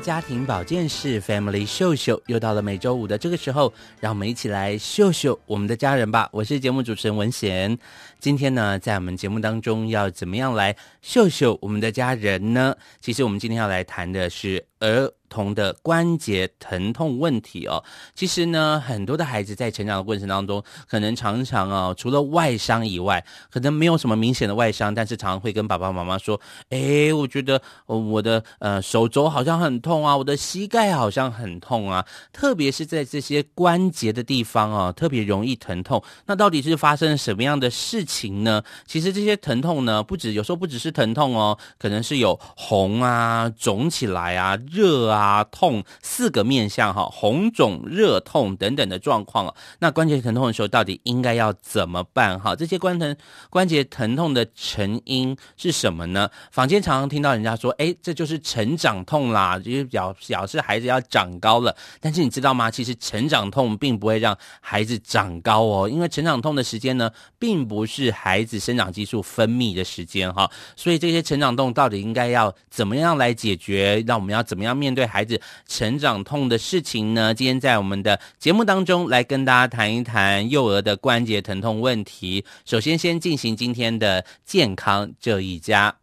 家庭保健室 Family 秀秀，又到了每周五的这个时候，让我们一起来秀秀我们的家人吧。我是节目主持人文贤，今天呢，在我们节目当中要怎么样来秀秀我们的家人呢？其实我们今天要来谈的是儿童的关节疼痛问题哦，其实呢，很多的孩子在成长的过程当中，可能常常哦，除了外伤以外，可能没有什么明显的外伤，但是常常会跟爸爸妈妈说：“诶，我觉得我的呃手肘好像很痛啊，我的膝盖好像很痛啊，特别是在这些关节的地方哦，特别容易疼痛。那到底是发生什么样的事情呢？其实这些疼痛呢，不止有时候不只是疼痛哦，可能是有红啊、肿起来啊、热啊。啊，痛四个面向哈，红肿、热痛等等的状况啊。那关节疼痛的时候，到底应该要怎么办哈？这些关疼关节疼痛的成因是什么呢？坊间常常听到人家说，哎，这就是成长痛啦，就是表表示孩子要长高了。但是你知道吗？其实成长痛并不会让孩子长高哦，因为成长痛的时间呢，并不是孩子生长激素分泌的时间哈。所以这些成长痛到底应该要怎么样来解决？那我们要怎么样面对？孩子成长痛的事情呢？今天在我们的节目当中来跟大家谈一谈幼儿的关节疼痛问题。首先，先进行今天的健康这一家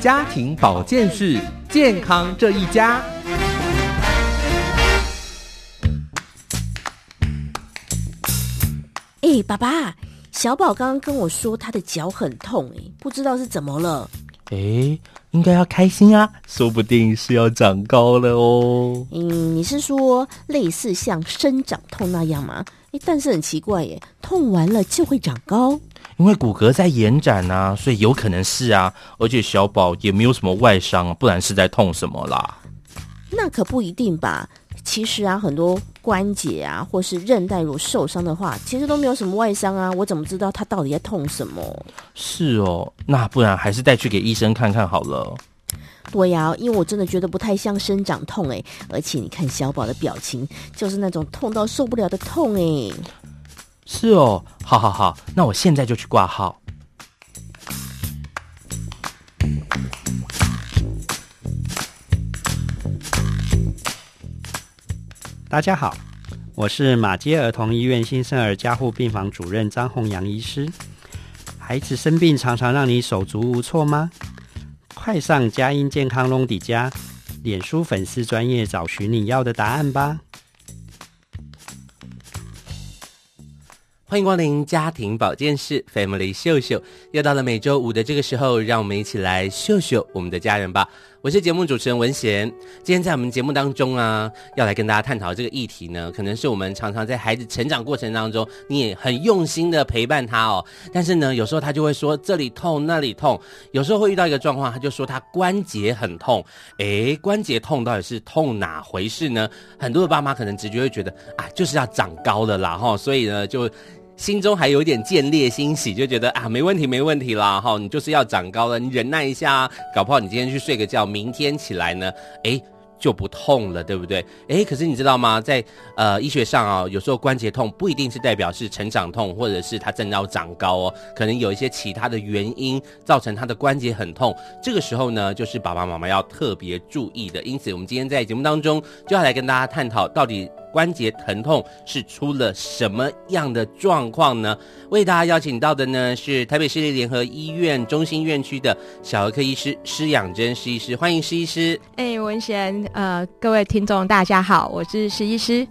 家庭保健室，健康这一家。哎，爸爸，小宝刚刚跟我说他的脚很痛，哎，不知道是怎么了。哎，应该要开心啊，说不定是要长高了哦。嗯，你是说类似像生长痛那样吗？哎，但是很奇怪耶，痛完了就会长高？因为骨骼在延展啊，所以有可能是啊。而且小宝也没有什么外伤，不然是在痛什么啦？那可不一定吧。其实啊，很多关节啊，或是韧带如果受伤的话，其实都没有什么外伤啊。我怎么知道他到底在痛什么？是哦，那不然还是带去给医生看看好了。对呀，因为我真的觉得不太像生长痛哎，而且你看小宝的表情，就是那种痛到受不了的痛哎。是哦，好好好，那我现在就去挂号。大家好，我是马偕儿童医院新生儿加护病房主任张宏阳医师。孩子生病常常让你手足无措吗？快上佳音健康隆迪家脸书粉丝专业找寻你要的答案吧。欢迎光临家庭保健室 Family 秀秀，又到了每周五的这个时候，让我们一起来秀秀我们的家人吧。我是节目主持人文贤，今天在我们节目当中啊，要来跟大家探讨这个议题呢，可能是我们常常在孩子成长过程当中，你也很用心的陪伴他哦，但是呢，有时候他就会说这里痛那里痛，有时候会遇到一个状况，他就说他关节很痛，诶，关节痛到底是痛哪回事呢？很多的爸妈可能直觉会觉得啊，就是要长高了啦哈，所以呢就。心中还有一点见猎欣喜，就觉得啊，没问题，没问题啦，哈，你就是要长高了，你忍耐一下，搞不好你今天去睡个觉，明天起来呢，诶，就不痛了，对不对？诶，可是你知道吗？在呃医学上啊，有时候关节痛不一定是代表是成长痛，或者是他正要长高哦，可能有一些其他的原因造成他的关节很痛，这个时候呢，就是爸爸妈妈要特别注意的。因此，我们今天在节目当中就要来跟大家探讨到底。关节疼痛是出了什么样的状况呢？为大家邀请到的呢是台北市立联合医院中心院区的小儿科医师施养珍施医师，欢迎施医师。哎，文贤，呃，各位听众大家好，我是施医师。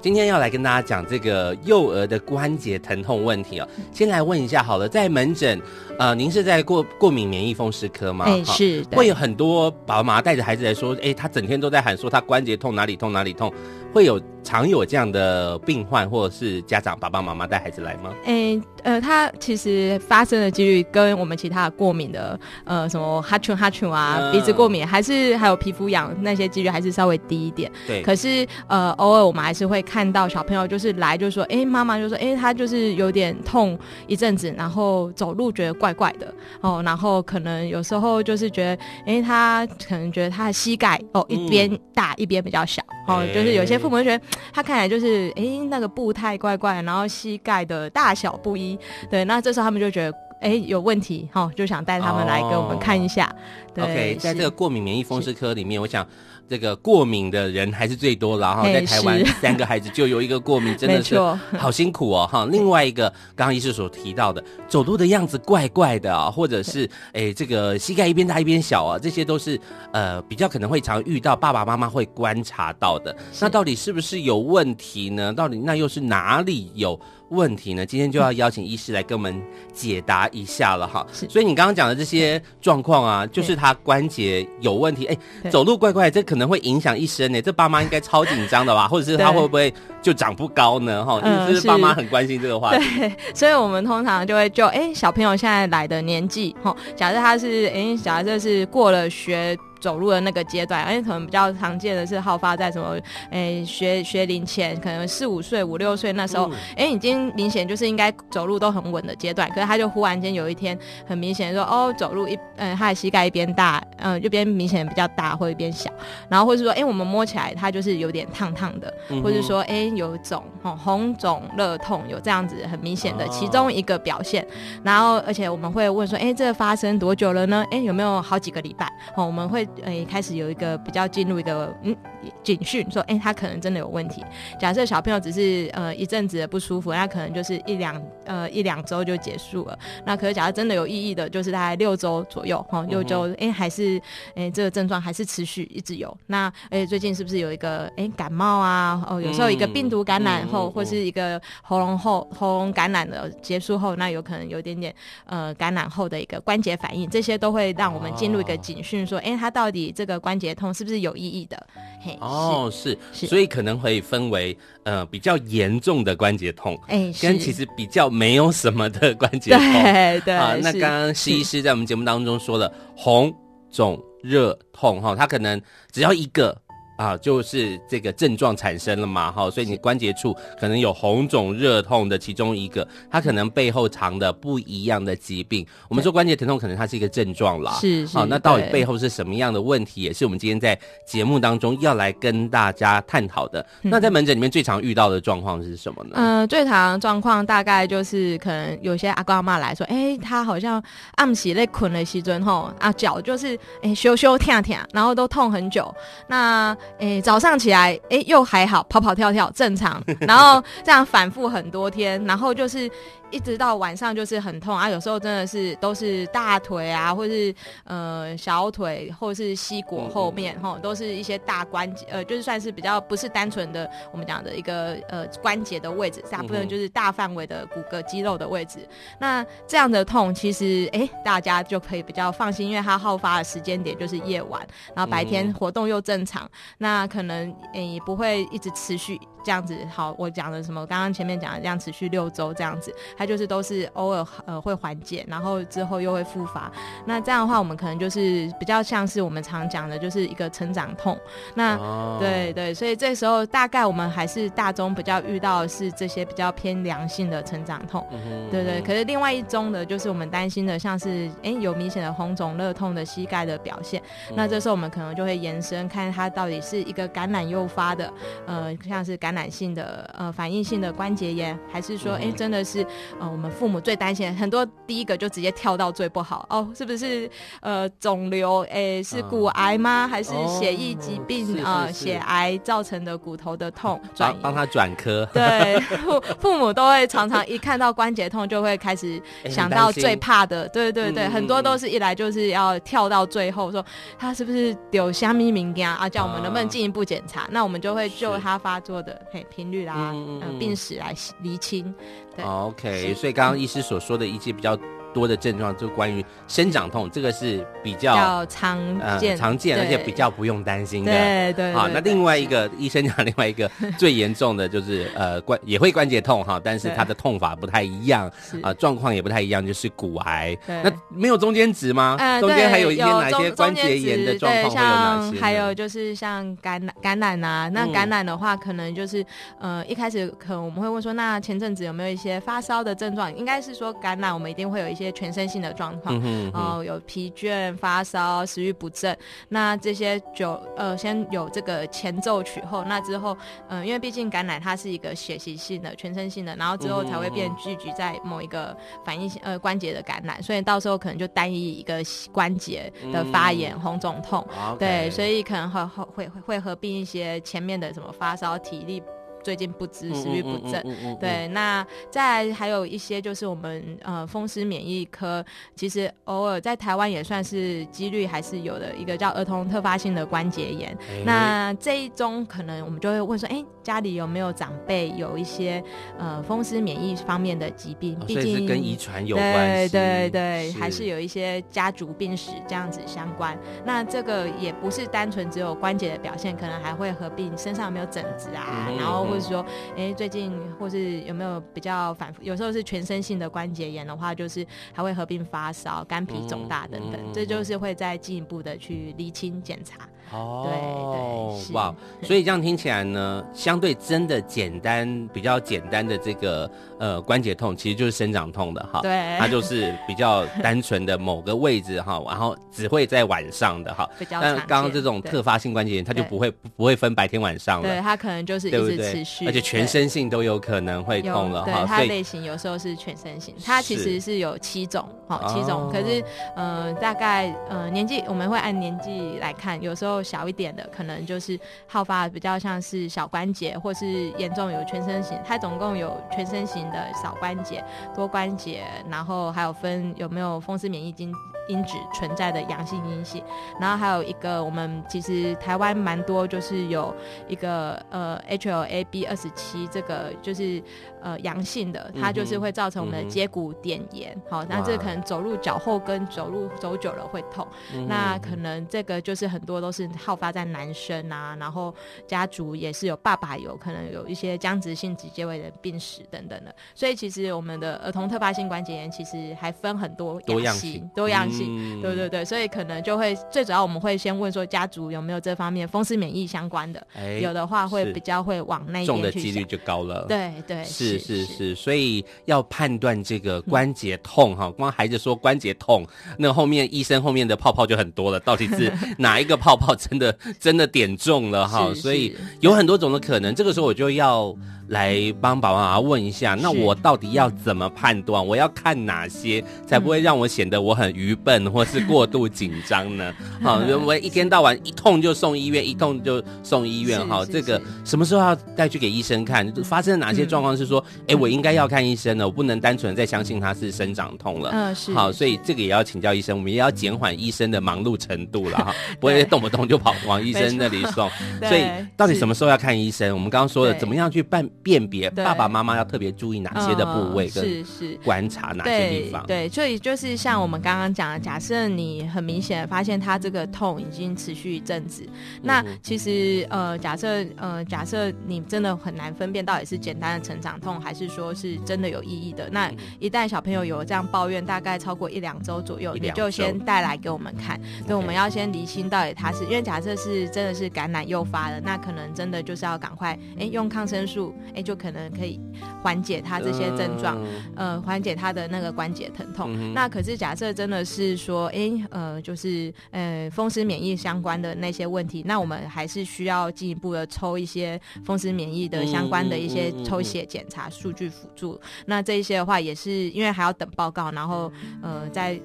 今天要来跟大家讲这个幼儿的关节疼痛问题哦。先来问一下好了，在门诊，呃，您是在过过敏免疫风湿科吗？哎，是。会有很多爸爸妈妈带着孩子来说，哎，他整天都在喊说他关节痛，哪里痛哪里痛。会有常有这样的病患，或者是家长爸爸妈妈带孩子来吗？诶，呃，他其实发生的几率跟我们其他的过敏的，呃，什么哈啾哈啾啊，嗯、鼻子过敏，还是还有皮肤痒那些几率还是稍微低一点。对。可是呃，偶尔我们还是会看到小朋友就是来就说，诶，妈妈就说，诶，他就是有点痛一阵子，然后走路觉得怪怪的哦，然后可能有时候就是觉得，诶，他可能觉得他的膝盖哦一边大、嗯、一边比较小哦，就是有些。父母觉得他看起来就是哎、欸，那个步态怪怪，然后膝盖的大小不一，对，那这时候他们就觉得哎、欸、有问题，哈，就想带他们来给我们看一下。哦、对，OK，在这个过敏免疫风湿科里面，我想。这个过敏的人还是最多了哈，在台湾三个孩子就有一个过敏，真的是好辛苦哦哈。另外一个，刚刚医师所提到的，走路的样子怪怪的啊，或者是哎这个膝盖一边大一边小啊，这些都是呃比较可能会常遇到，爸爸妈妈会观察到的。那到底是不是有问题呢？到底那又是哪里有问题呢？今天就要邀请医师来跟我们解答一下了哈。所以你刚刚讲的这些状况啊，就是他关节有问题，哎，走路怪怪，这可能会影响一生呢。这爸妈应该超紧张的吧？或者是他会不会就长不高呢？哈，就是爸妈很关心这个话题。对，所以我们通常就会就哎，小朋友现在来的年纪，哈，假设他是哎，假设是过了学。走路的那个阶段，而且可能比较常见的是好发在什么？哎、欸，学学龄前，可能四五岁、五六岁那时候，哎、嗯欸，已经明显就是应该走路都很稳的阶段。可是他就忽然间有一天，很明显说，哦，走路一，嗯、呃，他的膝盖一边大，嗯、呃，一边明显比较大，或一边小。然后或是说，哎、欸，我们摸起来他就是有点烫烫的，嗯、或者说，哎、欸，有肿，哦，红肿热痛，有这样子很明显的其中一个表现。哦、然后，而且我们会问说，哎、欸，这个发生多久了呢？哎、欸，有没有好几个礼拜？哦，我们会。诶、开始有一个比较进入一个嗯警讯，说哎、欸，他可能真的有问题。假设小朋友只是呃一阵子的不舒服，那可能就是一两呃一两周就结束了。那可是假设真的有意义的，就是大概六周左右哈，六周哎、欸，还是哎、欸、这个症状还是持续一直有。那哎、欸、最近是不是有一个哎、欸、感冒啊？哦，有时候一个病毒感染后，嗯、或是一个喉咙后喉咙感染的结束后，那有可能有点点呃感染后的一个关节反应，这些都会让我们进入一个警讯，说哎、欸，他到底。这个关节痛是不是有意义的？嘿，哦，是，是，所以可能会分为呃比较严重的关节痛，哎，跟其实比较没有什么的关节痛，对对。啊，那刚刚西医师在我们节目当中说了红肿热痛哈，他可能只要一个。啊，就是这个症状产生了嘛，哈，所以你关节处可能有红肿热痛的其中一个，它可能背后藏的不一样的疾病。我们说关节疼痛可能它是一个症状啦，是是。好，那到底背后是什么样的问题，也是我们今天在节目当中要来跟大家探讨的。嗯、那在门诊里面最常遇到的状况是什么呢？嗯、呃，最常状况大概就是可能有些阿公阿妈来说，哎、欸，他好像暗时在困的时阵吼，啊脚就是哎羞羞跳跳，然后都痛很久。那诶、早上起来，诶、又还好，跑跑跳跳正常，然后这样反复很多天，然后就是。一直到晚上就是很痛啊，有时候真的是都是大腿啊，或是呃小腿，或是膝骨后面哈、都是一些大关节，呃，就是算是比较不是单纯的我们讲的一个呃关节的位置，大部分就是大范围的骨骼肌肉的位置。嗯、那这样的痛其实哎、欸，大家就可以比较放心，因为它好发的时间点就是夜晚，然后白天活动又正常，嗯、那可能也、欸、不会一直持续。这样子好，我讲的什么？刚刚前面讲的这样持续六周这样子，它就是都是偶尔呃会缓解，然后之后又会复发。那这样的话，我们可能就是比较像是我们常讲的，就是一个成长痛。那、哦、对对，所以这时候大概我们还是大宗比较遇到的是这些比较偏良性的成长痛，嗯、对对。可是另外一宗的，就是我们担心的，像是哎有明显的红肿热痛的膝盖的表现、嗯。那这时候我们可能就会延伸看它到底是一个感染诱发的，呃，像是感染性的呃反应性的关节炎，还是说，哎、真的是呃我们父母最担心的，很多第一个就直接跳到最不好哦，是不是呃肿瘤？哎、欸，是骨癌吗？还是血液疾病啊？血癌造成的骨头的痛？转帮他转科。对，父父母都会常常一看到关节痛就会开始想到最怕的，欸、对对对，嗯、很多都是一来就是要跳到最后说他是不是有虾米敏感啊？叫我们能不能进一步检查？啊、那我们就会就他发作的嘿频率啦、嗯呃、病史来厘清。对 OK，所以刚刚医师所说的一些比较。多的症状就关于生长痛，这个是比较，较常见、呃、常见，而且比较不用担心的。对对。好，那另外一个医生讲，另外一个最严重的就是呃关也会关节痛哈，但是它的痛法不太一样啊，状况、呃、也不太一样，就是骨癌。那没有中间值吗？呃、中间还有一些哪些关节炎的状况会有哪些？还有就是像感染感染啊，那感染的话，可能就是、嗯、呃一开始可能我们会问说，那前阵子有没有一些发烧的症状？应该是说感染，我们一定会有一些。全身性的状况，然后、嗯呃、有疲倦、发烧、食欲不振，那这些就呃先有这个前奏曲后，那之后，嗯、呃，因为毕竟感染它是一个血习性的、全身性的，然后之后才会变聚集在某一个反应性呃关节的感染，所以到时候可能就单一一个关节的发炎、红肿痛，嗯、对，所以可能会会会会合并一些前面的什么发烧、体力。最近不知食欲不振，嗯嗯嗯嗯、对，那再还有一些就是我们呃风湿免疫科，其实偶尔在台湾也算是几率还是有的一个叫儿童特发性的关节炎。欸、那这一宗可能我们就会问说，哎、欸，家里有没有长辈有一些呃风湿免疫方面的疾病？毕竟、跟遗传有关系，对对对，是还是有一些家族病史这样子相关。那这个也不是单纯只有关节的表现，可能还会合并身上有没有疹子啊，嗯、然后。或者说，哎、欸，最近或是有没有比较反复？有时候是全身性的关节炎的话，就是还会合并发烧、肝脾肿大等等，这就是会再进一步的去厘清检查。哦，对对，哇，所以这样听起来呢，相对真的简单，比较简单的这个呃关节痛，其实就是生长痛的哈。对，它就是比较单纯的某个位置哈，然后只会在晚上的哈。比较。但刚刚这种特发性关节炎，它就不会不会分白天晚上了。对，它可能就是一直持续，而且全身性都有可能会痛了哈。它类型有时候是全身性，它其实是有七种哈，七种。可是呃，大概呃年纪我们会按年纪来看，有时候小一点的可能就是好发比较像是小关节，或是严重有全身型。它总共有全身型的小关节、多关节，然后还有分有没有风湿免疫经因子存在的阳性阴性。然后还有一个我们其实台湾蛮多，就是有一个呃 HLA-B 二十七这个就是呃阳性的，它就是会造成我们的接骨点炎。好、嗯，那这可能走路脚后跟走路走久了会痛。嗯、那可能这个就是很多都是好发在男生啊，然后家族也是有爸爸有可能有一些僵直性脊椎位的病史等等的，所以其实我们的儿童特发性关节炎其实还分很多多样性，多样性，嗯、对对对，所以可能就会最主要我们会先问说家族有没有这方面风湿免疫相关的，欸、有的话会比较会往那一边去重的几率就高了，对对是是是，所以要判断这个关节痛哈，嗯、光孩子说关节痛，那后面医生后面的泡泡就很多了，到底是 哪一个泡泡真的？真的点中了哈，所以有很多种的可能。这个时候我就要来帮爸爸妈妈问一下，那我到底要怎么判断？我要看哪些才不会让我显得我很愚笨或是过度紧张呢？好，我一天到晚一痛就送医院，一痛就送医院哈。这个什么时候要带去给医生看？发生了哪些状况是说，哎，我应该要看医生了，我不能单纯再相信他是生长痛了。嗯，是。好，所以 这个也要请教医生，我们也要减缓医生的忙碌程度了哈，不会动不动就跑往医生那里送。所以到底什么时候要看医生？我们刚刚说的怎么样去办？辨别爸爸妈妈要特别注意哪些的部位，跟是是观察哪些地方。对，所以就是像我们刚刚讲的，假设你很明显发现他这个痛已经持续一阵子，那其实呃，假设呃，假设你真的很难分辨到底是简单的成长痛，还是说是真的有意义的。那一旦小朋友有这样抱怨，大概超过一两周左右，你就先带来给我们看。对，我们要先厘清到底他是因为假设是真的是感染诱发的，那可能真的就是要赶快哎用抗生素。哎，就可能可以缓解他这些症状，呃，缓解他的那个关节疼痛。那可是假设真的是说，哎，呃，就是呃风湿免疫相关的那些问题，那我们还是需要进一步的抽一些风湿免疫的相关的一些抽血检查数据辅助。那这一些的话，也是因为还要等报告，然后呃在。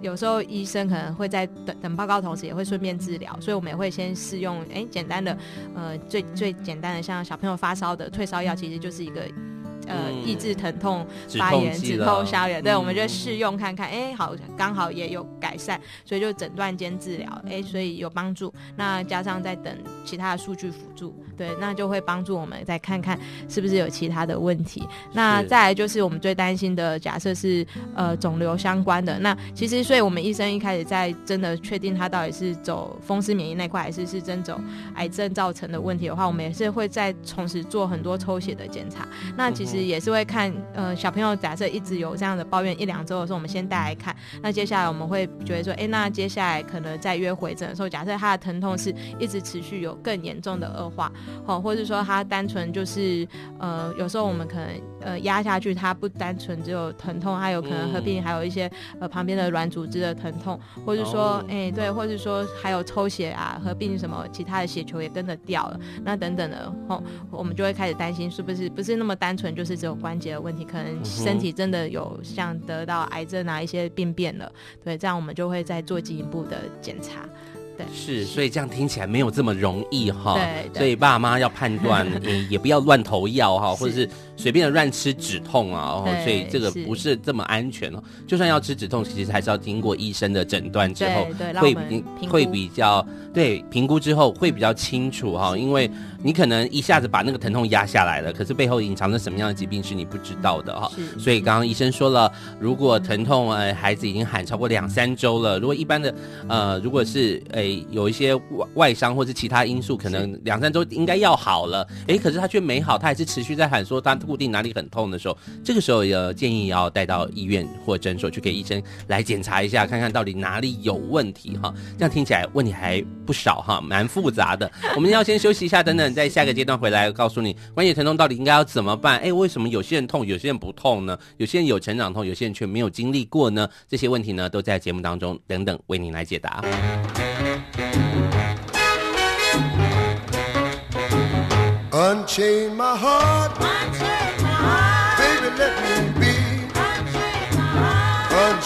有时候医生可能会在等等报告同时，也会顺便治疗，所以我们也会先试用哎简单的，呃最最简单的像小朋友发烧的退烧药，其实就是一个。呃，抑制疼痛、发炎、止痛、消炎，对，嗯、我们就试用看看，哎，好，刚好也有改善，所以就诊断兼治疗，哎，所以有帮助。那加上再等其他的数据辅助，对，那就会帮助我们再看看是不是有其他的问题。那再来就是我们最担心的，假设是呃肿瘤相关的，那其实所以我们医生一开始在真的确定他到底是走风湿免疫那块，还是是真走癌症造成的问题的话，我们也是会再同时做很多抽血的检查。那其实。也是会看，呃，小朋友假设一直有这样的抱怨一两周的时候，我们先带来看。那接下来我们会觉得说，哎，那接下来可能再约回诊的时候，假设他的疼痛是一直持续有更严重的恶化，哦，或者说他单纯就是，呃，有时候我们可能呃压下去，他不单纯只有疼痛，他有可能合并还有一些呃旁边的软组织的疼痛，或者说，哎，对，或者说还有抽血啊，合并什么其他的血球也跟着掉了，那等等的，哦，我们就会开始担心是不是不是那么单纯就是。是只有关节的问题，可能身体真的有像得到癌症啊一些病变了，对，这样我们就会再做进一步的检查。对，是，所以这样听起来没有这么容易哈。对，所以爸妈要判断，也也不要乱投药哈，或者是随便的乱吃止痛啊。哦，所以这个不是这么安全哦。就算要吃止痛，其实还是要经过医生的诊断之后，会比会比较对评估之后会比较清楚哈，因为。你可能一下子把那个疼痛压下来了，可是背后隐藏着什么样的疾病是你不知道的哈。所以刚刚医生说了，如果疼痛呃孩子已经喊超过两三周了，如果一般的呃如果是诶、欸、有一些外外伤或是其他因素，可能两三周应该要好了，诶、欸，可是他却没好，他还是持续在喊说他固定哪里很痛的时候，这个时候也建议要带到医院或诊所去给医生来检查一下，看看到底哪里有问题哈。这样听起来问题还不少哈，蛮复杂的。我们要先休息一下，等等。在下个阶段回来告诉你，关节疼痛到底应该要怎么办？哎，为什么有些人痛，有些人不痛呢？有些人有成长痛，有些人却没有经历过呢？这些问题呢，都在节目当中等等为您来解答。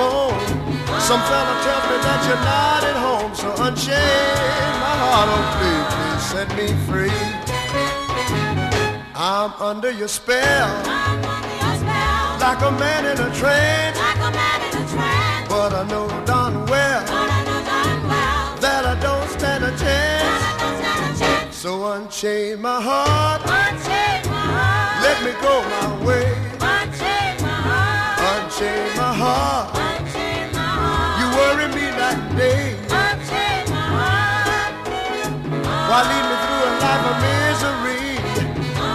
Phone. Some fella tells me that you're not at home, so unchain my heart, oh please, please set me free. I'm under your spell, under your spell. like a man in a trance, like a man in a trance. But I know darn well, but I know darn well that I don't stand a chance. Stand a chance. So unchain my heart, unchain my heart. Let me go my way, unchain my heart, unchain my heart day. Why lead me through a life of misery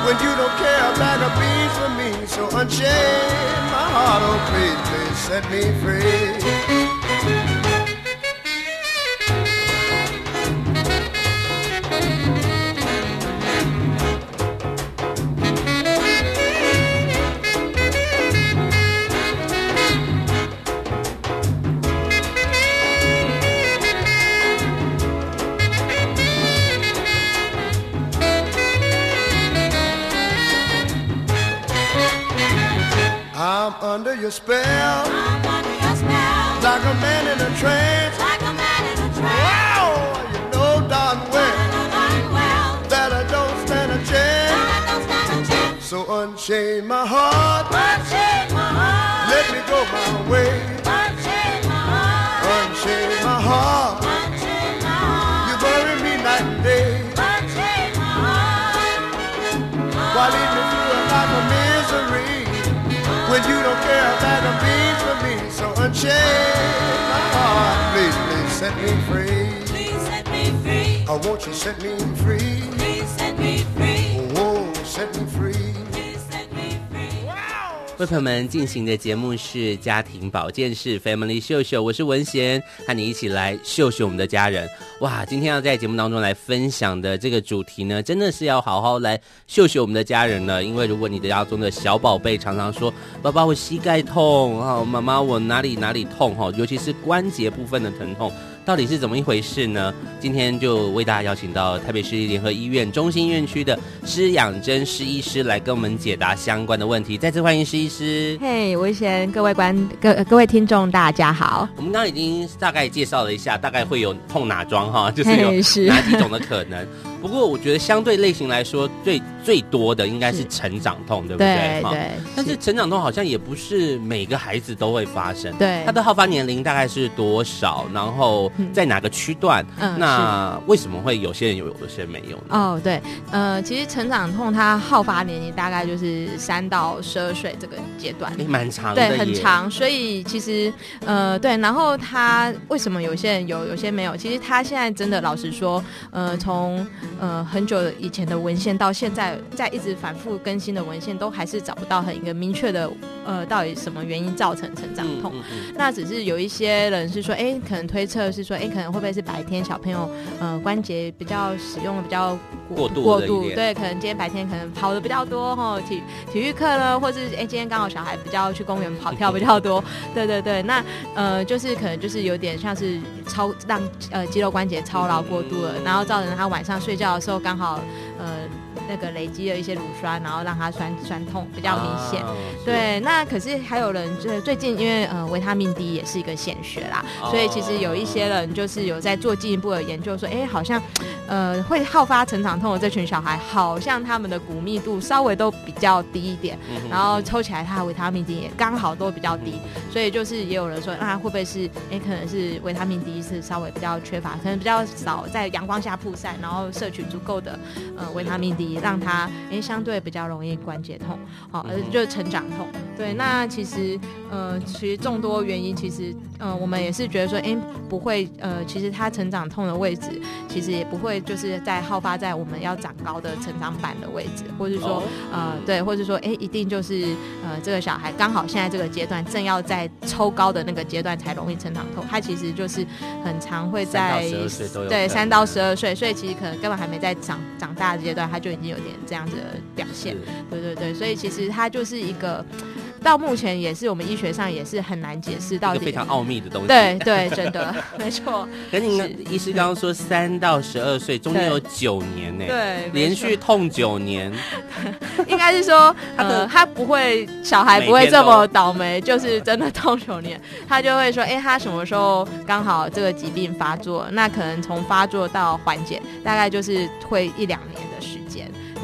when you don't care a bag of beans for me? So unchain my heart, oh please, please set me free. A spell. When you don't care a bag of beans for me? So unchain my heart, please, please set me free. Please set me free. Oh, want you set me free? Please set me free. Oh, set me free. Please set me free. 为朋友们进行的节目是家庭保健室 Family 秀秀，我是文贤，和你一起来秀秀我们的家人。哇，今天要在节目当中来分享的这个主题呢，真的是要好好来秀秀我们的家人了。因为如果你的家中的小宝贝常常说：“爸爸，我膝盖痛啊，妈妈，我哪里哪里痛哈，尤其是关节部分的疼痛。”到底是怎么一回事呢？今天就为大家邀请到台北市立联合医院中心院区的施养真施医师来跟我们解答相关的问题。再次欢迎施医师。嘿，文贤，各位观各各位听众，大家好。我们刚刚已经大概介绍了一下，大概会有碰哪桩哈，就是有哪几种的可能。不过我觉得相对类型来说，最最多的应该是成长痛，对不对？对对。但是成长痛好像也不是每个孩子都会发生。对。它的好发年龄大概是多少？然后在哪个区段？嗯。那为什么会有些人有，有些人没有呢？哦，对。呃，其实成长痛它好发年龄大概就是三到十二岁这个阶段。也，蛮长的。对，很长。所以其实呃，对。然后他为什么有些人有，有些没有？其实他现在真的老实说，呃，从呃，很久以前的文献到现在，在一直反复更新的文献，都还是找不到很一个明确的，呃，到底什么原因造成成长痛。嗯嗯嗯、那只是有一些人是说，哎、欸，可能推测是说，哎、欸，可能会不会是白天小朋友，呃，关节比较使用的比较过度过度，对，可能今天白天可能跑的比较多哈，体体育课呢，或是哎、欸，今天刚好小孩比较去公园跑跳比较多，对对对，那呃，就是可能就是有点像是超让呃肌肉关节操劳过度了，嗯、然后造成他晚上睡睡觉。的时候刚好，呃，那个累积了一些乳酸，然后让它酸酸痛比较明显。啊、对，那可是还有人就是最近因为呃维他命 D 也是一个显学啦，啊、所以其实有一些人就是有在做进一步的研究说，说哎好像呃会好发成长痛的这群小孩，好像他们的骨密度稍微都比较低一点，嗯、然后抽起来他的维他命 D 也刚好都比较低，嗯、所以就是也有人说，那会不会是哎可能是维他命 D 是稍微比较缺乏，可能比较少在阳光下曝晒，然后摄取足够的呃维他命 D，让他诶相对比较容易关节痛，好，而就是成长痛。对，那其实呃其实众多原因，其实呃我们也是觉得说，哎不会呃其实他成长痛的位置，其实也不会就是在好发在我们要长高的成长板的位置，或是说呃对，或是说哎一定就是呃这个小孩刚好现在这个阶段正要在抽高的那个阶段才容易成长痛，他其实就是很常会在对三到十二岁，所以其实可能根本还没在长长大的阶段，他就已经有点这样子的表现。对对对，所以其实他就是一个。到目前也是我们医学上也是很难解释到一个非常奥秘的东西。对对，真的没错。跟您医师刚刚说三到十二岁中间有九年呢，对，连续痛九年。应该是说，呃，他不会小孩不会这么倒霉，就是真的痛九年，他就会说，哎，他什么时候刚好这个疾病发作？那可能从发作到缓解，大概就是会一两年的时间。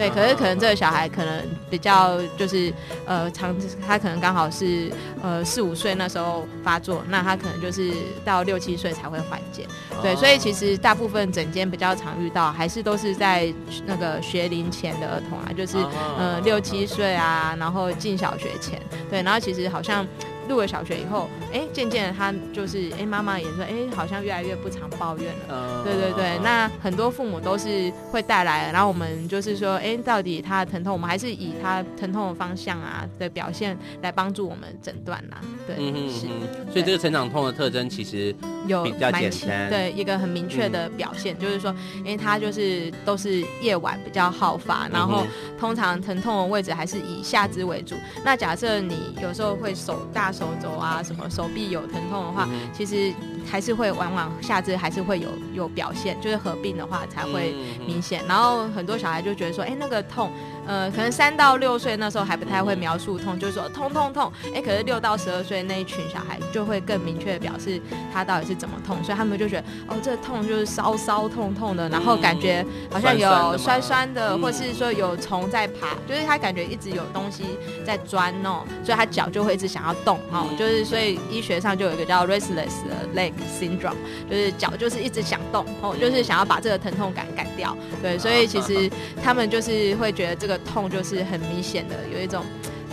对，可是可能这个小孩可能比较就是呃长，他可能刚好是呃四五岁那时候发作，那他可能就是到六七岁才会缓解。对，所以其实大部分整间比较常遇到，还是都是在那个学龄前的儿童啊，就是呃六七岁啊，然后进小学前。对，然后其实好像。入了小学以后，哎，渐渐的他就是，哎，妈妈也说，哎，好像越来越不常抱怨了。对对对，那很多父母都是会带来，然后我们就是说，哎，到底他的疼痛，我们还是以他疼痛的方向啊的表现来帮助我们诊断呐。对，是。所以这个成长痛的特征其实有比较简单，对，一个很明确的表现，就是说，因为他就是都是夜晚比较好发，然后通常疼痛的位置还是以下肢为主。那假设你有时候会手大。手肘啊，什么手臂有疼痛的话，嗯、其实还是会往往下肢还是会有有表现，就是合并的话才会明显。嗯、然后很多小孩就觉得说，哎，那个痛。呃，可能三到六岁那时候还不太会描述痛，就是说痛痛痛，哎，可是六到十二岁那一群小孩就会更明确的表示他到底是怎么痛，所以他们就觉得哦，这个痛就是烧烧痛痛的，然后感觉好像有酸酸的，或是说有虫在爬，就是他感觉一直有东西在钻哦，所以他脚就会一直想要动哦，就是所以医学上就有一个叫 restless leg syndrome，就是脚就是一直想动哦，就是想要把这个疼痛感改掉，对，所以其实他们就是会觉得这个。个痛就是很明显的有一种。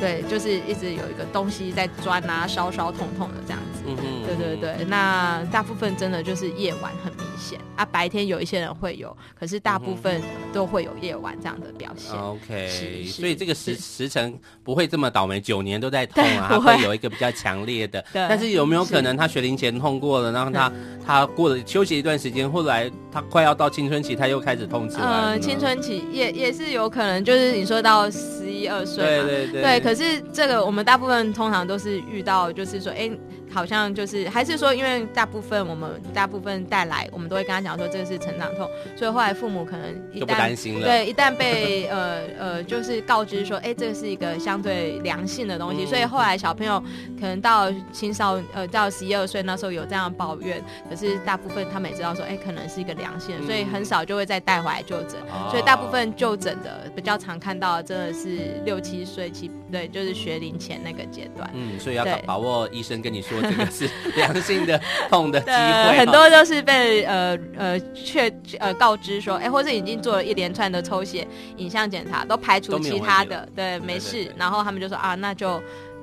对，就是一直有一个东西在钻啊，烧烧痛痛的这样子。嗯哼，对对对。那大部分真的就是夜晚很明显啊，白天有一些人会有，可是大部分都会有夜晚这样的表现。OK，所以这个时时辰不会这么倒霉，九年都在痛啊，会，会有一个比较强烈的。对。但是有没有可能他学龄前痛过了，然后他他过了休息一段时间，后来他快要到青春期，他又开始痛起来？呃，青春期也也是有可能，就是你说到十一二岁嘛，对对对，对。可是这个我们大部分通常都是遇到，就是说，哎。好像就是还是说，因为大部分我们大部分带来，我们都会跟他讲说这个是成长痛，所以后来父母可能一旦不担心了，对，一旦被呃呃就是告知说，哎，这个是一个相对良性的东西，所以后来小朋友可能到青少呃到十一二岁那时候有这样抱怨，可是大部分他们也知道说，哎，可能是一个良性的，所以很少就会再带回来就诊，所以大部分就诊的比较常看到真的是六七岁七对，就是学龄前那个阶段，嗯，所以要把握医生跟你说。这个是良性的痛的机会，很多都是被呃呃确呃告知说，哎，或者已经做了一连串的抽血、影像检查，都排除其他的，对，没事。然后他们就说啊，那就。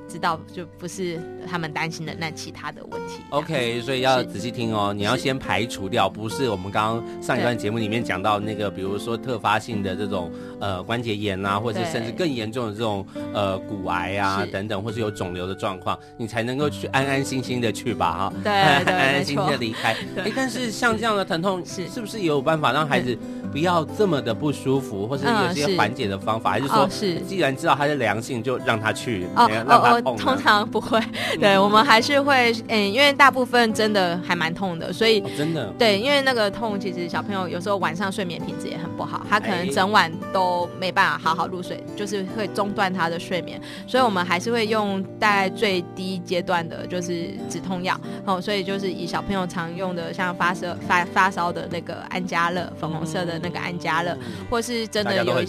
知道就不是他们担心的那其他的问题。OK，所以要仔细听哦，你要先排除掉，不是我们刚刚上一段节目里面讲到那个，比如说特发性的这种呃关节炎啊，或者是甚至更严重的这种呃骨癌啊等等，或是有肿瘤的状况，你才能够去安安心心的去吧哈，对，安安心心的 离开。哎，但是像这样的疼痛是。是不是也有办法让孩子不要这么的不舒服，或是有些缓解的方法，还是说是。既然知道它是良性，就让他去让他。通常不会，对，我们还是会，嗯，因为大部分真的还蛮痛的，所以真的。对，因为那个痛，其实小朋友有时候晚上睡眠品质也很不好，他可能整晚都没办法好好入睡，就是会中断他的睡眠，所以我们还是会用大概最低阶段的，就是止痛药，哦，所以就是以小朋友常用的，像发烧发发烧的那个安佳乐，粉红色的那个安佳乐，或是真的有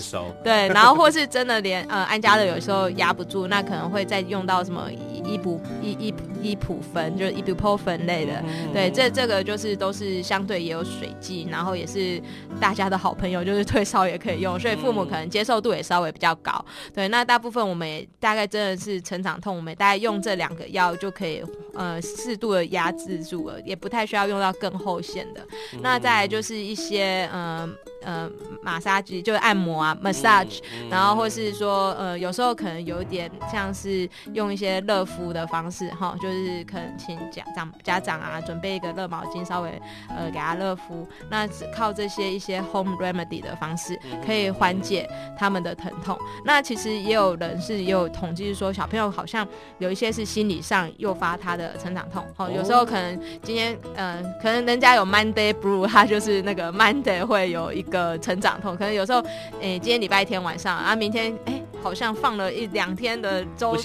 对，然后或是真的连呃安佳乐有时候压不住，那可能会再用。到什么伊布伊伊伊普酚，就是伊布普酚类的，嗯、对，这这个就是都是相对也有水剂，然后也是大家的好朋友，就是退烧也可以用，所以父母可能接受度也稍微比较高。对，那大部分我们也大概真的是成长痛，我们大概用这两个药就可以呃适度的压制住了，也不太需要用到更后线的。嗯、那再来就是一些嗯。呃呃，马杀鸡就是按摩啊，massage，、嗯嗯、然后或是说，呃，有时候可能有一点像是用一些热敷的方式，哈，就是可能请家长家长啊准备一个热毛巾，稍微呃给他热敷，那只靠这些一些 home remedy 的方式，可以缓解他们的疼痛。嗯、那其实也有人是也有统计说，小朋友好像有一些是心理上诱发他的成长痛，哦，有时候可能今天，呃，可能人家有 Monday Blue，他就是那个 Monday 会有一个。呃，成长痛可能有时候，诶、欸，今天礼拜天晚上啊，明天诶。欸好像放了一两天的周，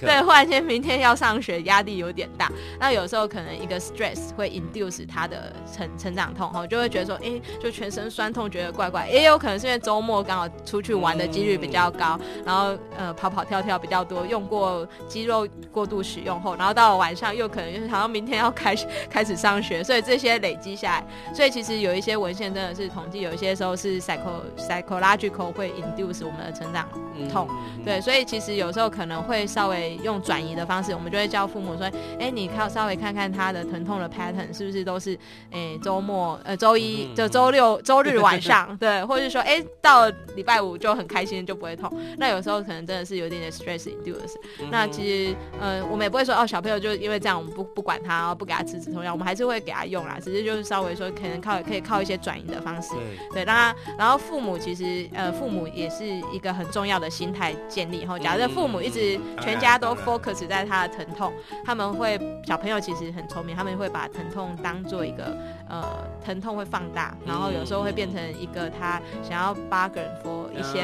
对，忽然间明天要上学，压力有点大。那有时候可能一个 stress 会 induce 他的成成长痛，哈，就会觉得说，哎、欸，就全身酸痛，觉得怪怪。也有可能是因为周末刚好出去玩的几率比较高，嗯、然后呃跑跑跳跳比较多，用过肌肉过度使用后，然后到了晚上又可能就是好像明天要开始 开始上学，所以这些累积下来，所以其实有一些文献真的是统计，有一些时候是 psycho psychological 会 induce 我们的成长痛。对，所以其实有时候可能会稍微用转移的方式，我们就会叫父母说：“哎，你看稍微看看他的疼痛的 pattern 是不是都是，哎，周末呃周一就周六周日晚上，对，或者是说，哎，到礼拜五就很开心就不会痛。那有时候可能真的是有点点 stress induced。那其实呃我们也不会说哦，小朋友就因为这样我们不不管他，不给他吃止痛药，我们还是会给他用啦，只是就是稍微说可能靠可以靠一些转移的方式，对，让他然后父母其实呃父母也是一个很重要的心态。建立后，假设父母一直全家都 focus 在他的疼痛，他们会小朋友其实很聪明，他们会把疼痛当做一个呃疼痛会放大，然后有时候会变成一个他想要 bargain for 一些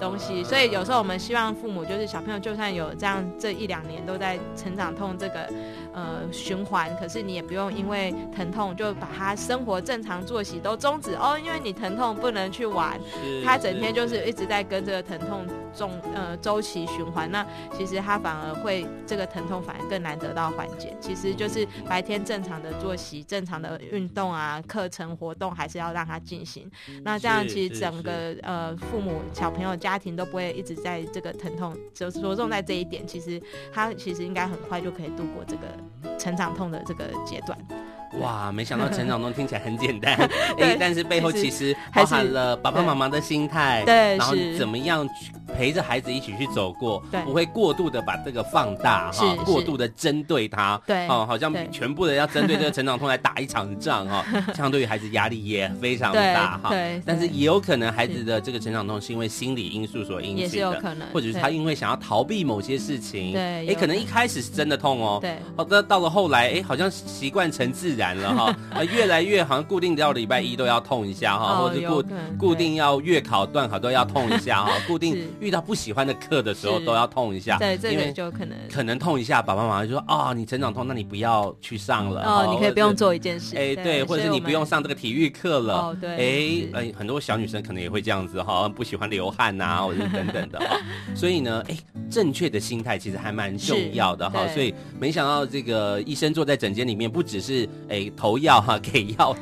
东西，所以有时候我们希望父母就是小朋友就算有这样这一两年都在成长痛这个呃循环，可是你也不用因为疼痛就把他生活正常作息都终止哦，因为你疼痛不能去玩，他整天就是一直在跟这个疼痛中。呃，周期循环，那其实他反而会这个疼痛反而更难得到缓解。其实就是白天正常的作息、正常的运动啊、课程活动，还是要让他进行。那这样其实整个呃父母、小朋友、家庭都不会一直在这个疼痛，就着重在这一点。其实他其实应该很快就可以度过这个成长痛的这个阶段。哇，没想到成长痛听起来很简单，哎，但是背后其实包含了爸爸妈妈的心态，对，然后怎么样陪着孩子一起去走过，对，不会过度的把这个放大哈，过度的针对他，对，哦，好像全部的要针对这个成长痛来打一场仗哈，相对于孩子压力也非常大哈，对，但是也有可能孩子的这个成长痛是因为心理因素所引起的，也是有可能，或者是他因为想要逃避某些事情，对，哎，可能。一开始是真的痛哦，对，哦，那到了后来，哎，好像习惯成自然了哈。啊，越来越好像固定到礼拜一都要痛一下哈，或者固固定要月考段考都要痛一下哈，固定遇到不喜欢的课的时候都要痛一下，对，这个就可能。可能痛一下，爸爸妈妈就说啊，你成长痛，那你不要去上了哦，你可以不用做一件事，哎，对，或者是你不用上这个体育课了，哦，对，哎，很多小女生可能也会这样子哈，不喜欢流汗呐，或者等等的哈，所以呢，哎，正确的心态其实还蛮重要的哈，所以没想到这个医生坐在诊间里面，不只是哎投药哈，给药。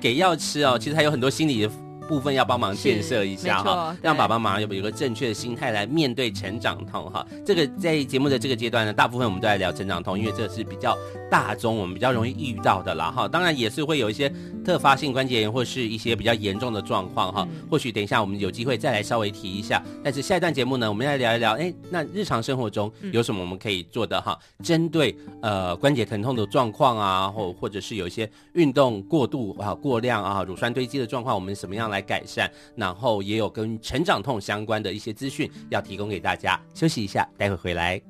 给药吃哦，其实还有很多心理的部分要帮忙建设一下哈，让爸爸妈妈有有个正确的心态来面对成长痛哈。这个在节目的这个阶段呢，大部分我们都在聊成长痛，因为这是比较大宗，我们比较容易遇到的啦哈。当然也是会有一些特发性关节炎或是一些比较严重的状况哈。或许等一下我们有机会再来稍微提一下。但是下一段节目呢，我们来聊一聊，哎，那日常生活中有什么我们可以做的哈？针对呃关节疼痛的状况啊，或或者是有一些运动过度啊、过量啊、乳酸堆积的状况，我们怎么样来改善？然后也有跟成长痛相关的一些资讯要提供给大家。休息一下，待会回来。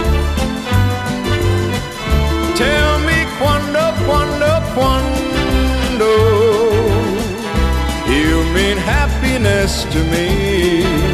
to me.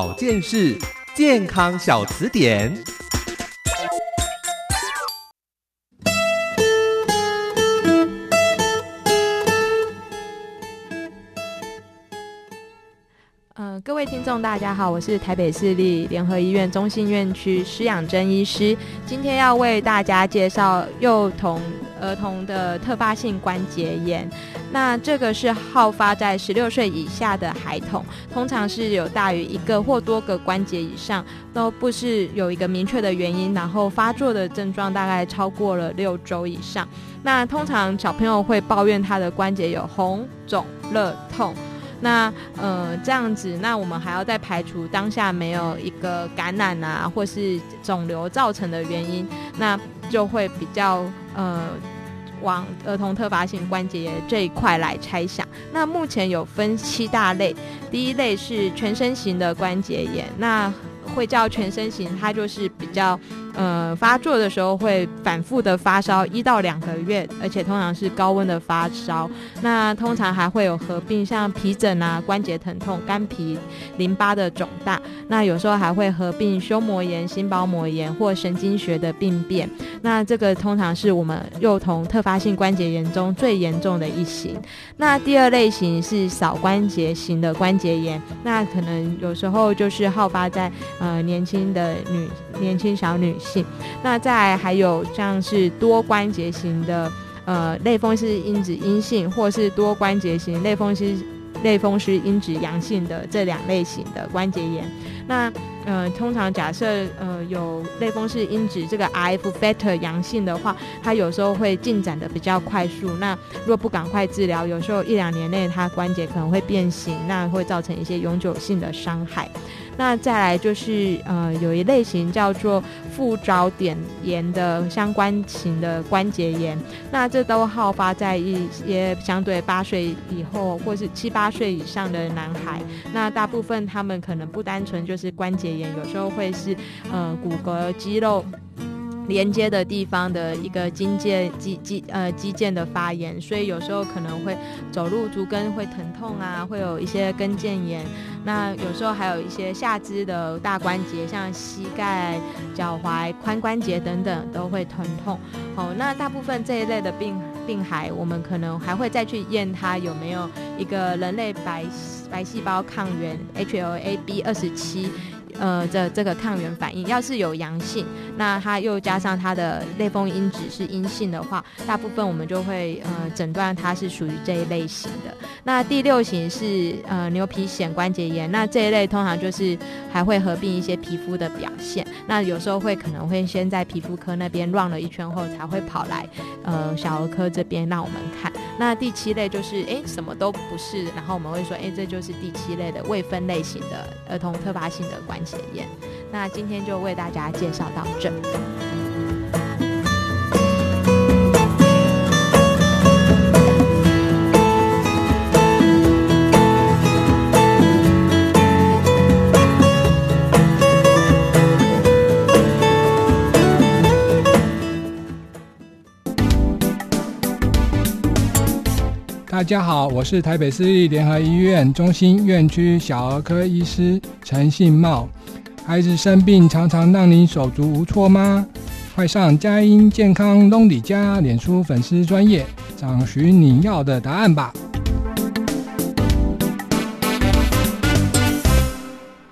保健室健康小词典。各位听众，大家好，我是台北市立联合医院中心院区施养珍医师，今天要为大家介绍幼童儿童的特发性关节炎。那这个是好发在十六岁以下的孩童，通常是有大于一个或多个关节以上，都不是有一个明确的原因，然后发作的症状大概超过了六周以上。那通常小朋友会抱怨他的关节有红、肿、热、痛。那呃这样子，那我们还要再排除当下没有一个感染啊，或是肿瘤造成的原因，那就会比较呃往儿童特发性关节炎这一块来猜想。那目前有分七大类，第一类是全身型的关节炎，那会叫全身型，它就是比较。呃，发作的时候会反复的发烧一到两个月，而且通常是高温的发烧。那通常还会有合并像皮疹啊、关节疼痛、肝皮、淋巴的肿大。那有时候还会合并胸膜炎、心包膜炎或神经学的病变。那这个通常是我们幼童特发性关节炎中最严重的一型。那第二类型是少关节型的关节炎，那可能有时候就是好发在呃年轻的女年轻小女性，那再还有像是多关节型的，呃，类风湿因子阴性，或是多关节型类风湿类风湿因子阳性的这两类型的关节炎。那呃，通常假设呃有类风湿因子这个 RF factor 阳性的话，它有时候会进展的比较快速。那如果不赶快治疗，有时候一两年内它关节可能会变形，那会造成一些永久性的伤害。那再来就是呃，有一类型叫做副着点炎的相关型的关节炎，那这都好发在一些相对八岁以后或是七八岁以上的男孩。那大部分他们可能不单纯就是关节炎，有时候会是呃骨骼肌肉。连接的地方的一个筋腱肌肌呃肌腱的发炎，所以有时候可能会走路足跟会疼痛啊，会有一些跟腱炎。那有时候还有一些下肢的大关节，像膝盖、脚踝、髋关节等等都会疼痛。哦，那大部分这一类的病病孩，我们可能还会再去验他有没有一个人类白白细胞抗原 HLA-B 二十七。呃，这这个抗原反应要是有阳性，那它又加上它的类风因子是阴性的话，大部分我们就会呃诊断它是属于这一类型的。那第六型是呃牛皮癣关节炎，那这一类通常就是还会合并一些皮肤的表现，那有时候会可能会先在皮肤科那边乱了一圈后，才会跑来呃小儿科这边让我们看。那第七类就是哎什么都不是，然后我们会说哎这就是第七类的未分类型的儿童特发性的关节炎。那今天就为大家介绍到这。大家好，我是台北市立联合医院中心院区小儿科医师陈信茂。孩子生病常常让您手足无措吗？快上佳音健康东里家脸书粉丝专业，找寻你要的答案吧。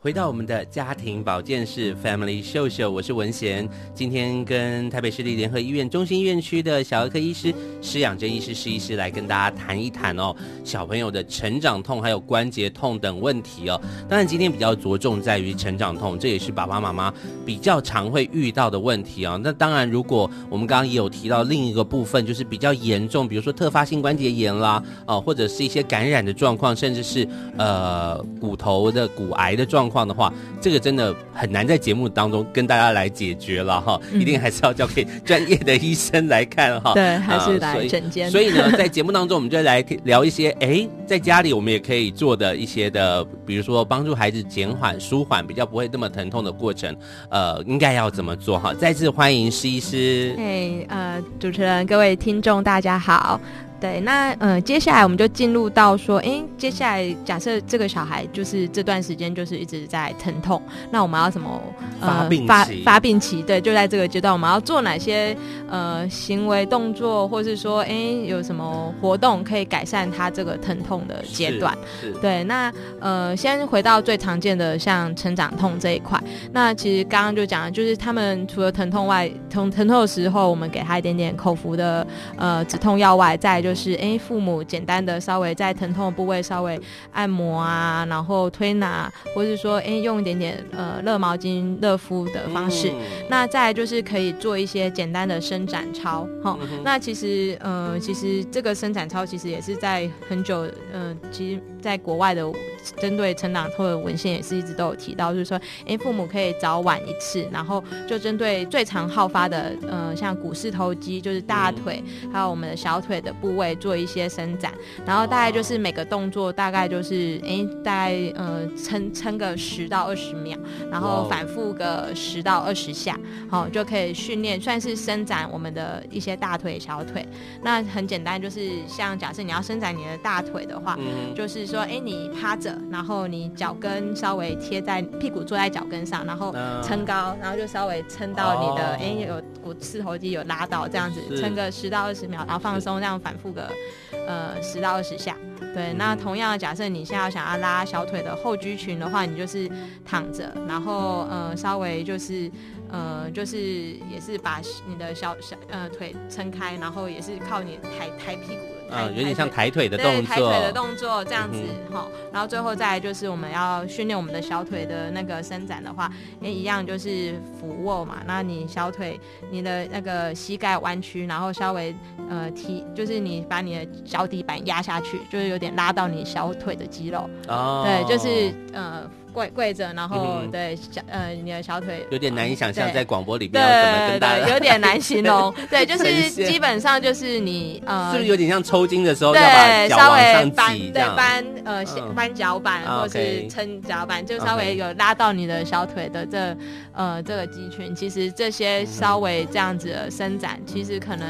回到我们的家庭保健室 Family 秀秀，我是文贤。今天跟台北市立联合医院中心医院区的小儿科医师施养真医师、施医师来跟大家谈一谈哦，小朋友的成长痛还有关节痛等问题哦。当然今天比较着重在于成长痛，这也是爸爸妈妈比较常会遇到的问题哦。那当然，如果我们刚刚也有提到另一个部分，就是比较严重，比如说特发性关节炎啦，哦，或者是一些感染的状况，甚至是呃骨头的骨癌的状况。的话，这个真的很难在节目当中跟大家来解决了哈，一定还是要交给专业的医生来看哈。对，还是来诊间。所以呢，在节目当中，我们就来聊一些，哎，在家里我们也可以做的一些的，比如说帮助孩子减缓、舒缓，比较不会那么疼痛的过程，呃，应该要怎么做哈？再次欢迎施医师。哎，呃，主持人、各位听众，大家好。对，那呃，接下来我们就进入到说，哎，接下来假设这个小孩就是这段时间就是一直在疼痛，那我们要怎么呃发病期发发病期？对，就在这个阶段，我们要做哪些呃行为动作，或是说，哎，有什么活动可以改善他这个疼痛的阶段？对，那呃，先回到最常见的像成长痛这一块，那其实刚刚就讲了，就是他们除了疼痛外，疼疼痛的时候，我们给他一点点口服的呃止痛药外，再就是哎，父母简单的稍微在疼痛的部位稍微按摩啊，然后推拿，或是说哎用一点点呃热毛巾热敷的方式。嗯、那再来就是可以做一些简单的伸展操，哈、嗯哦。那其实呃其实这个伸展操其实也是在很久嗯、呃，其实在国外的针对成长痛的文献也是一直都有提到，就是说哎父母可以早晚一次，然后就针对最常好发的呃像股四头肌，就是大腿，嗯、还有我们的小腿的部位做。一些伸展，然后大概就是每个动作大概就是哎，大概呃撑撑个十到二十秒，然后反复个十到二十下，好、哦、就可以训练，算是伸展我们的一些大腿、小腿。那很简单，就是像假设你要伸展你的大腿的话，嗯、就是说哎，你趴着，然后你脚跟稍微贴在屁股，坐在脚跟上，然后撑高，然后就稍微撑到你的哎、哦、有股四头肌有拉到这样子，撑个十到二十秒，然后放松，这样反复个。呃，十到二十下，对。那同样的，假设你现在想要拉小腿的后肌群的话，你就是躺着，然后呃，稍微就是呃，就是也是把你的小小呃腿撑开，然后也是靠你抬抬屁股。嗯，有点像抬腿的动作，抬腿的动作这样子哈、嗯。然后最后再来就是我们要训练我们的小腿的那个伸展的话，也一样就是俯卧嘛。那你小腿，你的那个膝盖弯曲，然后稍微呃提，就是你把你的脚底板压下去，就是有点拉到你小腿的肌肉。哦，对，就是呃。跪跪着，然后、嗯、对小呃，你的小腿有点难以想象，在广播里边对要怎么跟大家，有点难形容。对，就是基本上就是你呃，是不是有点像抽筋的时候对要把脚稍往上微搬挤对搬呃搬脚板、嗯、或是撑脚板、嗯，就稍微有拉到你的小腿的这呃这个肌群。其实这些稍微这样子的伸展，嗯、其实可能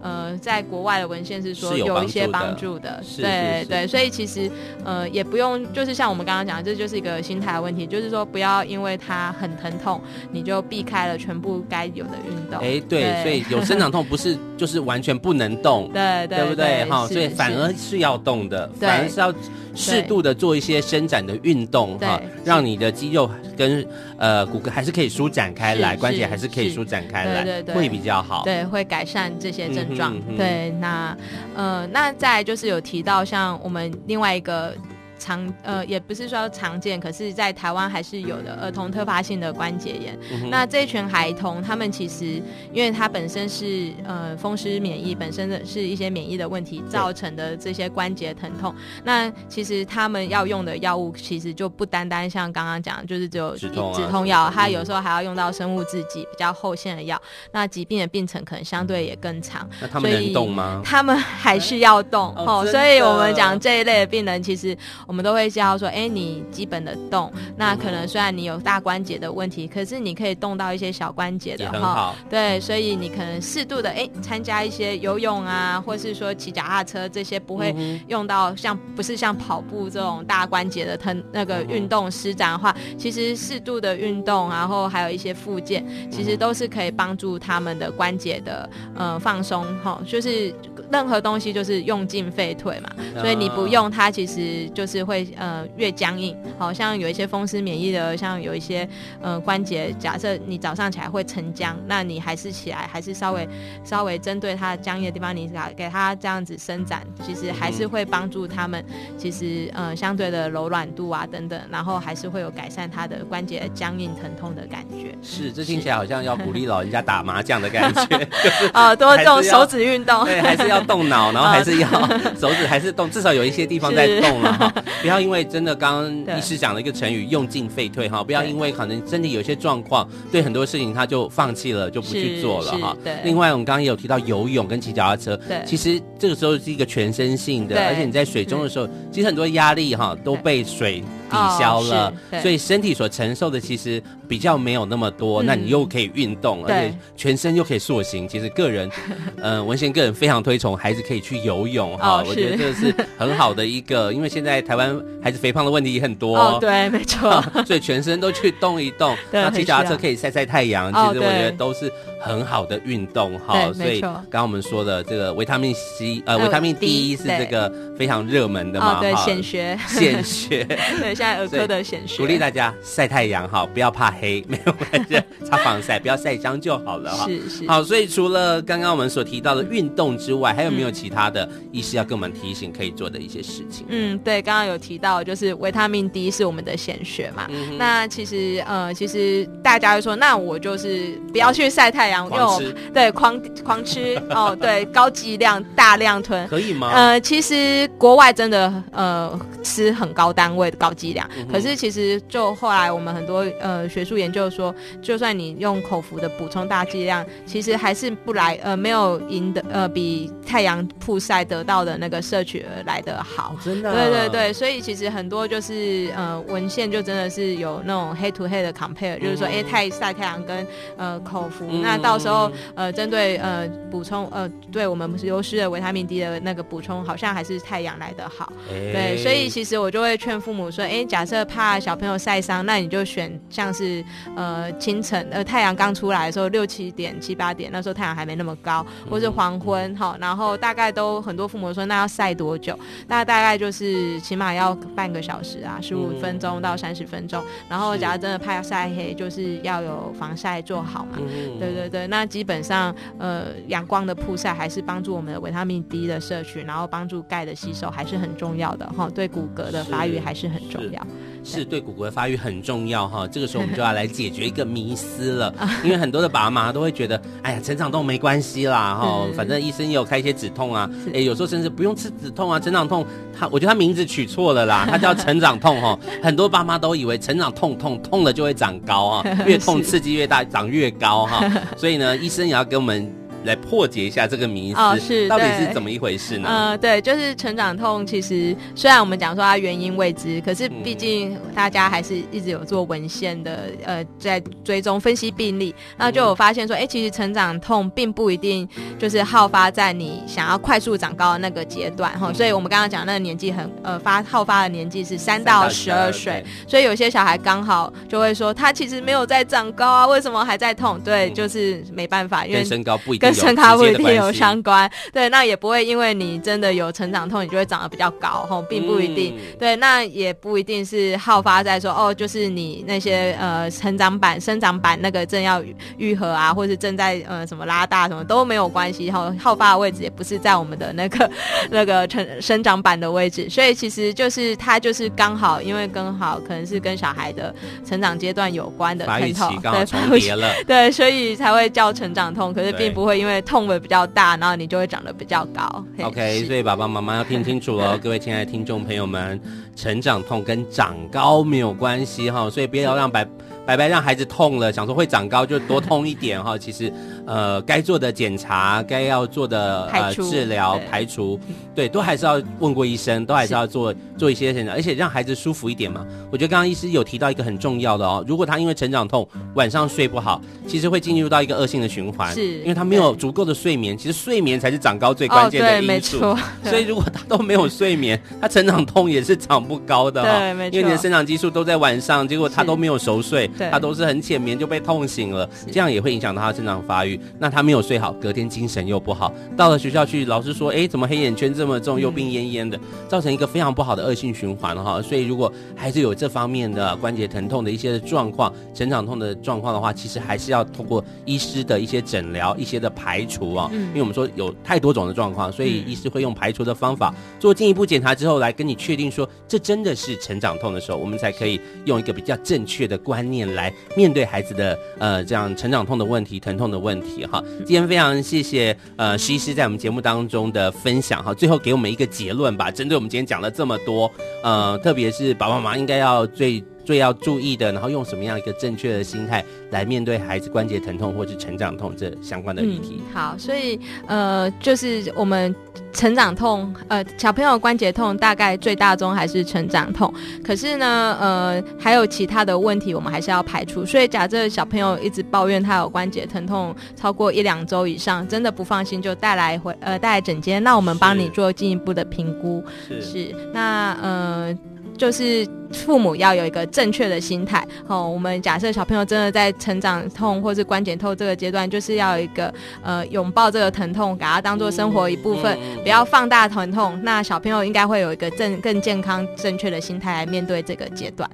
呃在国外的文献是说有一些帮助的。是对对，所以其实呃也不用，就是像我们刚刚讲的，这就是一个心态的问题，就是说不要因为它很疼痛，你就避开了全部该有的运动。哎、欸，对，所以有生长痛不是就是完全不能动，对对，对不对？哈，所以反而是要动的，反而是要适度的做一些伸展的运动，哈，让你的肌肉跟呃骨骼还是可以舒展开来，关节还是可以舒展开来，对对对，会比较好，对，会改善这些症状。嗯、对，那呃，那再就是有提到像我们另外一个。常呃也不是说常见，可是，在台湾还是有的儿童特发性的关节炎。嗯、那这一群孩童，他们其实因为他本身是呃风湿免疫，本身的是一些免疫的问题造成的这些关节疼痛。那其实他们要用的药物，其实就不单单像刚刚讲，就是只有止痛、啊、止痛药，他有时候还要用到生物制剂比较后线的药。那疾病的病程可能相对也更长。那他们能动吗？他们还是要动哦，哦。所以我们讲这一类的病人，其实。我们都会教说，哎，你基本的动，那可能虽然你有大关节的问题，可是你可以动到一些小关节的哈。对，所以你可能适度的哎参加一些游泳啊，或是说骑脚踏车这些不会用到像不是像跑步这种大关节的疼那个运动施展的话，其实适度的运动，然后还有一些附件，其实都是可以帮助他们的关节的呃放松哈，就是任何东西就是用进废退嘛，所以你不用它，其实就是。会呃越僵硬，好像有一些风湿免疫的，像有一些呃关节，假设你早上起来会沉僵，那你还是起来，还是稍微稍微针对它僵硬的地方，你给给它这样子伸展，其实还是会帮助他们，其实呃相对的柔软度啊等等，然后还是会有改善它的关节僵硬疼痛的感觉。是，这听起来好像要鼓励老人家打麻将的感觉，就是啊多动手指运动，对，还是要动脑，然后还是要 手指还是动，至少有一些地方在动了哈。不要因为真的刚刚 医师讲了一个成语“用进废退”哈，不要因为可能身体有些状况，对很多事情他就放弃了，就不去做了哈。对。另外，我们刚刚也有提到游泳跟骑脚踏车，对，其实这个时候是一个全身性的，而且你在水中的时候，其实很多压力哈都被水抵消了哦，所以身体所承受的其实比较没有那么多。嗯那你又可以运动，而且全身又可以塑形。其实个人，呃，文贤个人非常推崇孩子可以去游泳哈，哦我觉得这个是很好的一个，因为现在台湾孩子肥胖的问题也很多。哦，对，没 错。所以全身都去动一动，那骑脚踏车可以晒晒太阳，哦其实我觉得都是很好的运动哈。所以刚刚我们说的这个维他命 C，呃，呃维他命 D，D 是这个非常热门的嘛，哈显学，显学，对，现在儿科的显学，鼓励大家晒太阳哈，不要怕黑，没有关系，擦防晒，不要晒伤就好了哈。是是好，所以除了刚刚我们所提到的运动之外，还有没有其他的医师要跟我们提醒可以做的一些事情？嗯，对，刚刚有提到，就是维他命 D 是我们的显学嘛。嗯那其实呃，其实大家会说，那我就是不要去晒太阳，因为我狂吃对狂狂吃哦，对，高剂量大量吞。可以吗？呃，其实国外真的呃吃很高单位的高剂量，嗯可是其实就后来我们很多呃学术研究说，就算你用口服的补充大剂量，其实还是不来呃没有赢得呃比太阳曝晒得到的那个摄取而来的好。真的啊，对对对，所以其实很多就是呃文献就真的是有那种 head to head 的 compare，、就是说，哎，太晒太阳跟呃口服，嗯那到时候呃针对呃补充呃对我们流失的维他命 D 的那个补充，好像还是太阳来的好。哎对，所以其实我就会劝父母说，哎，假设怕小朋友晒伤，那你就选像是呃清晨呃太阳刚出来的时候六七点七八点，那时候太阳还没那么高，或是黄昏哈，然后大概都很多父母说，那要晒多久？那大概就是起码要半个小时啊，十五分钟到三十分钟。然后假如真的怕晒黑，就是要有防晒做好嘛。嗯对对对，那基本上呃阳光的曝晒还是帮助我们的维他命 D 的摄取，然后帮助钙的吸收还是很重要的哈，对骨骼的发育还是很重要。是对骨骼的发育很重要哈。这个时候我们就要来解决一个迷思了，因为很多的爸妈都会觉得，哎呀，成长痛没关系啦哈，反正医生也有开一些止痛啊，哎，有时候甚至不用吃止痛啊，成长痛，他我觉得他名字取错了啦，他叫成长痛哈。很多爸妈都以为成长痛痛痛了就会长高啊，越痛刺激越大，长越高哈。所以呢，医生也要给我们。来破解一下这个迷思，哦、是到底是怎么一回事呢？呃，对，就是成长痛，其实虽然我们讲说它原因未知，可是毕竟大家还是一直有做文献的，呃，在追踪分析病例，那就有发现说，哎，其实成长痛并不一定就是好发在你想要快速长高的那个阶段哈、嗯，所以我们刚刚讲那个年纪很呃发好发的年纪是三到十二岁，所以有些小孩刚好就会说他其实没有在长高啊，为什么还在痛？对，嗯、就是没办法，因为身高不一定。跟身高不一定有相关，对，那也不会因为你真的有成长痛，你就会长得比较高，吼，并不一定，嗯、对，那也不一定是好发在说，哦，就是你那些呃成长板、生长板那个正要愈合啊，或是正在呃什么拉大什么都没有关系，哈，好发的位置也不是在我们的那个那个成生长板的位置，所以其实就是它就是刚好，因为刚好可能是跟小孩的成长阶段有关的疼痛，对，重叠了，对，所以才会叫成长痛，可是并不会因为痛。痛的比较大，然后你就会长得比较高。OK，所以爸爸妈妈要听清楚哦，各位亲爱的听众朋友们，成长痛跟长高没有关系哈，所以不要让白白白让孩子痛了，想说会长高就多痛一点哈。其实呃，该做的检查，该要做的呃治疗排除，对，都还是要问过医生，都还是要做 做一些检查，而且让孩子舒服一点嘛。我觉得刚刚医师有提到一个很重要的哦，如果他因为成长痛晚上睡不好，其实会进入到一个恶性的循环，是因为他没有足够的睡眠。其实睡眠才是长高最关键的因素，哦、所以如果他都没有睡眠，他成长痛也是长不高的哈、哦。因为你的生长激素都在晚上，结果他都没有熟睡，他都是很浅眠就被痛醒了，这样也会影响到他生长发育。那他没有睡好，隔天精神又不好，到了学校去，老师说，哎，怎么黑眼圈这么重，又病恹恹的，造成一个非常不好的恶性循环哈。所以如果还是有这方面的关节疼痛的一些状况、成长痛的状况的话，其实还是要通过医师的一些诊疗、一些的排除啊。因为我们说有太多种的状况，所以医师会用排除的方法做进一步检查之后，来跟你确定说这真的是成长痛的时候，我们才可以用一个比较正确的观念来面对孩子的呃这样成长痛的问题、疼痛的问题哈。今天非常谢谢呃施医师在我们节目当中的分享哈，最后给我们一个结论吧。针对我们今天讲了这么多，呃，特别是爸爸妈妈应该要最。最要注意的，然后用什么样一个正确的心态来面对孩子关节疼痛或是成长痛这相关的议题。嗯、好，所以呃，就是我们成长痛，呃，小朋友关节痛大概最大宗还是成长痛，可是呢，呃，还有其他的问题，我们还是要排除。所以假设小朋友一直抱怨他有关节疼痛超过一两周以上，真的不放心，就带来回呃带来诊间，那我们帮你做进一步的评估。是，是，那呃。就是父母要有一个正确的心态哦。我们假设小朋友真的在成长痛或是关节痛这个阶段，就是要有一个呃拥抱这个疼痛，把它当做生活一部分，不要放大疼痛。那小朋友应该会有一个正更健康、正确的心态来面对这个阶段。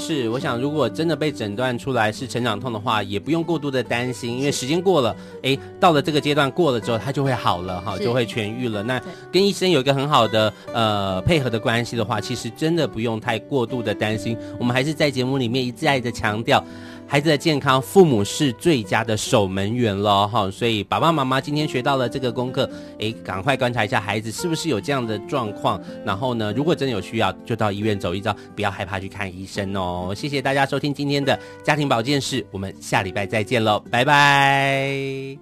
是，我想如果真的被诊断出来是成长痛的话，也不用过度的担心，因为时间过了，哎，到了这个阶段过了之后，它就会好了哈，就会痊愈了。那跟医生有一个很好的呃配合的关系的话，其实真的不用太过度的担心。我们还是在节目里面一再的强调。孩子的健康，父母是最佳的守门员了哈，所以爸爸妈妈今天学到了这个功课，诶，赶快观察一下孩子是不是有这样的状况，然后呢，如果真的有需要，就到医院走一遭，不要害怕去看医生哦。谢谢大家收听今天的家庭保健室，我们下礼拜再见喽，拜拜。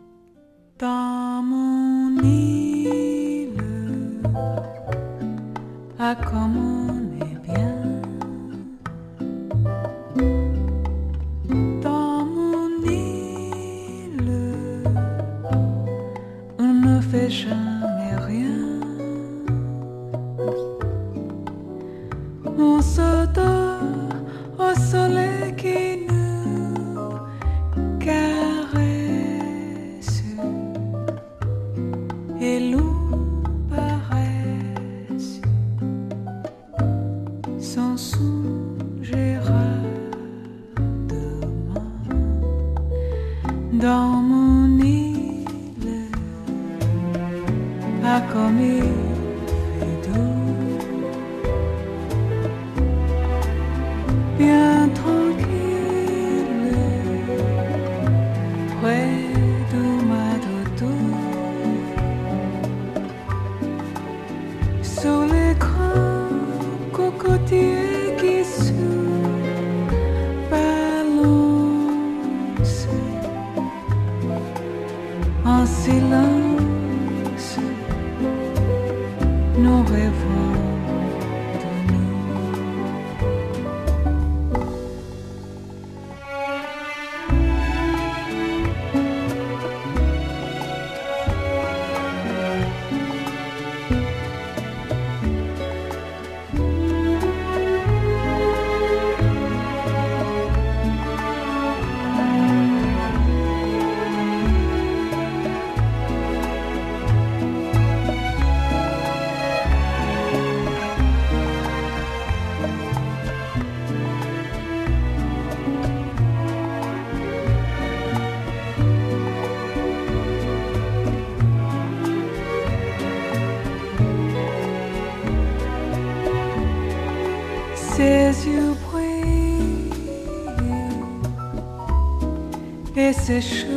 sich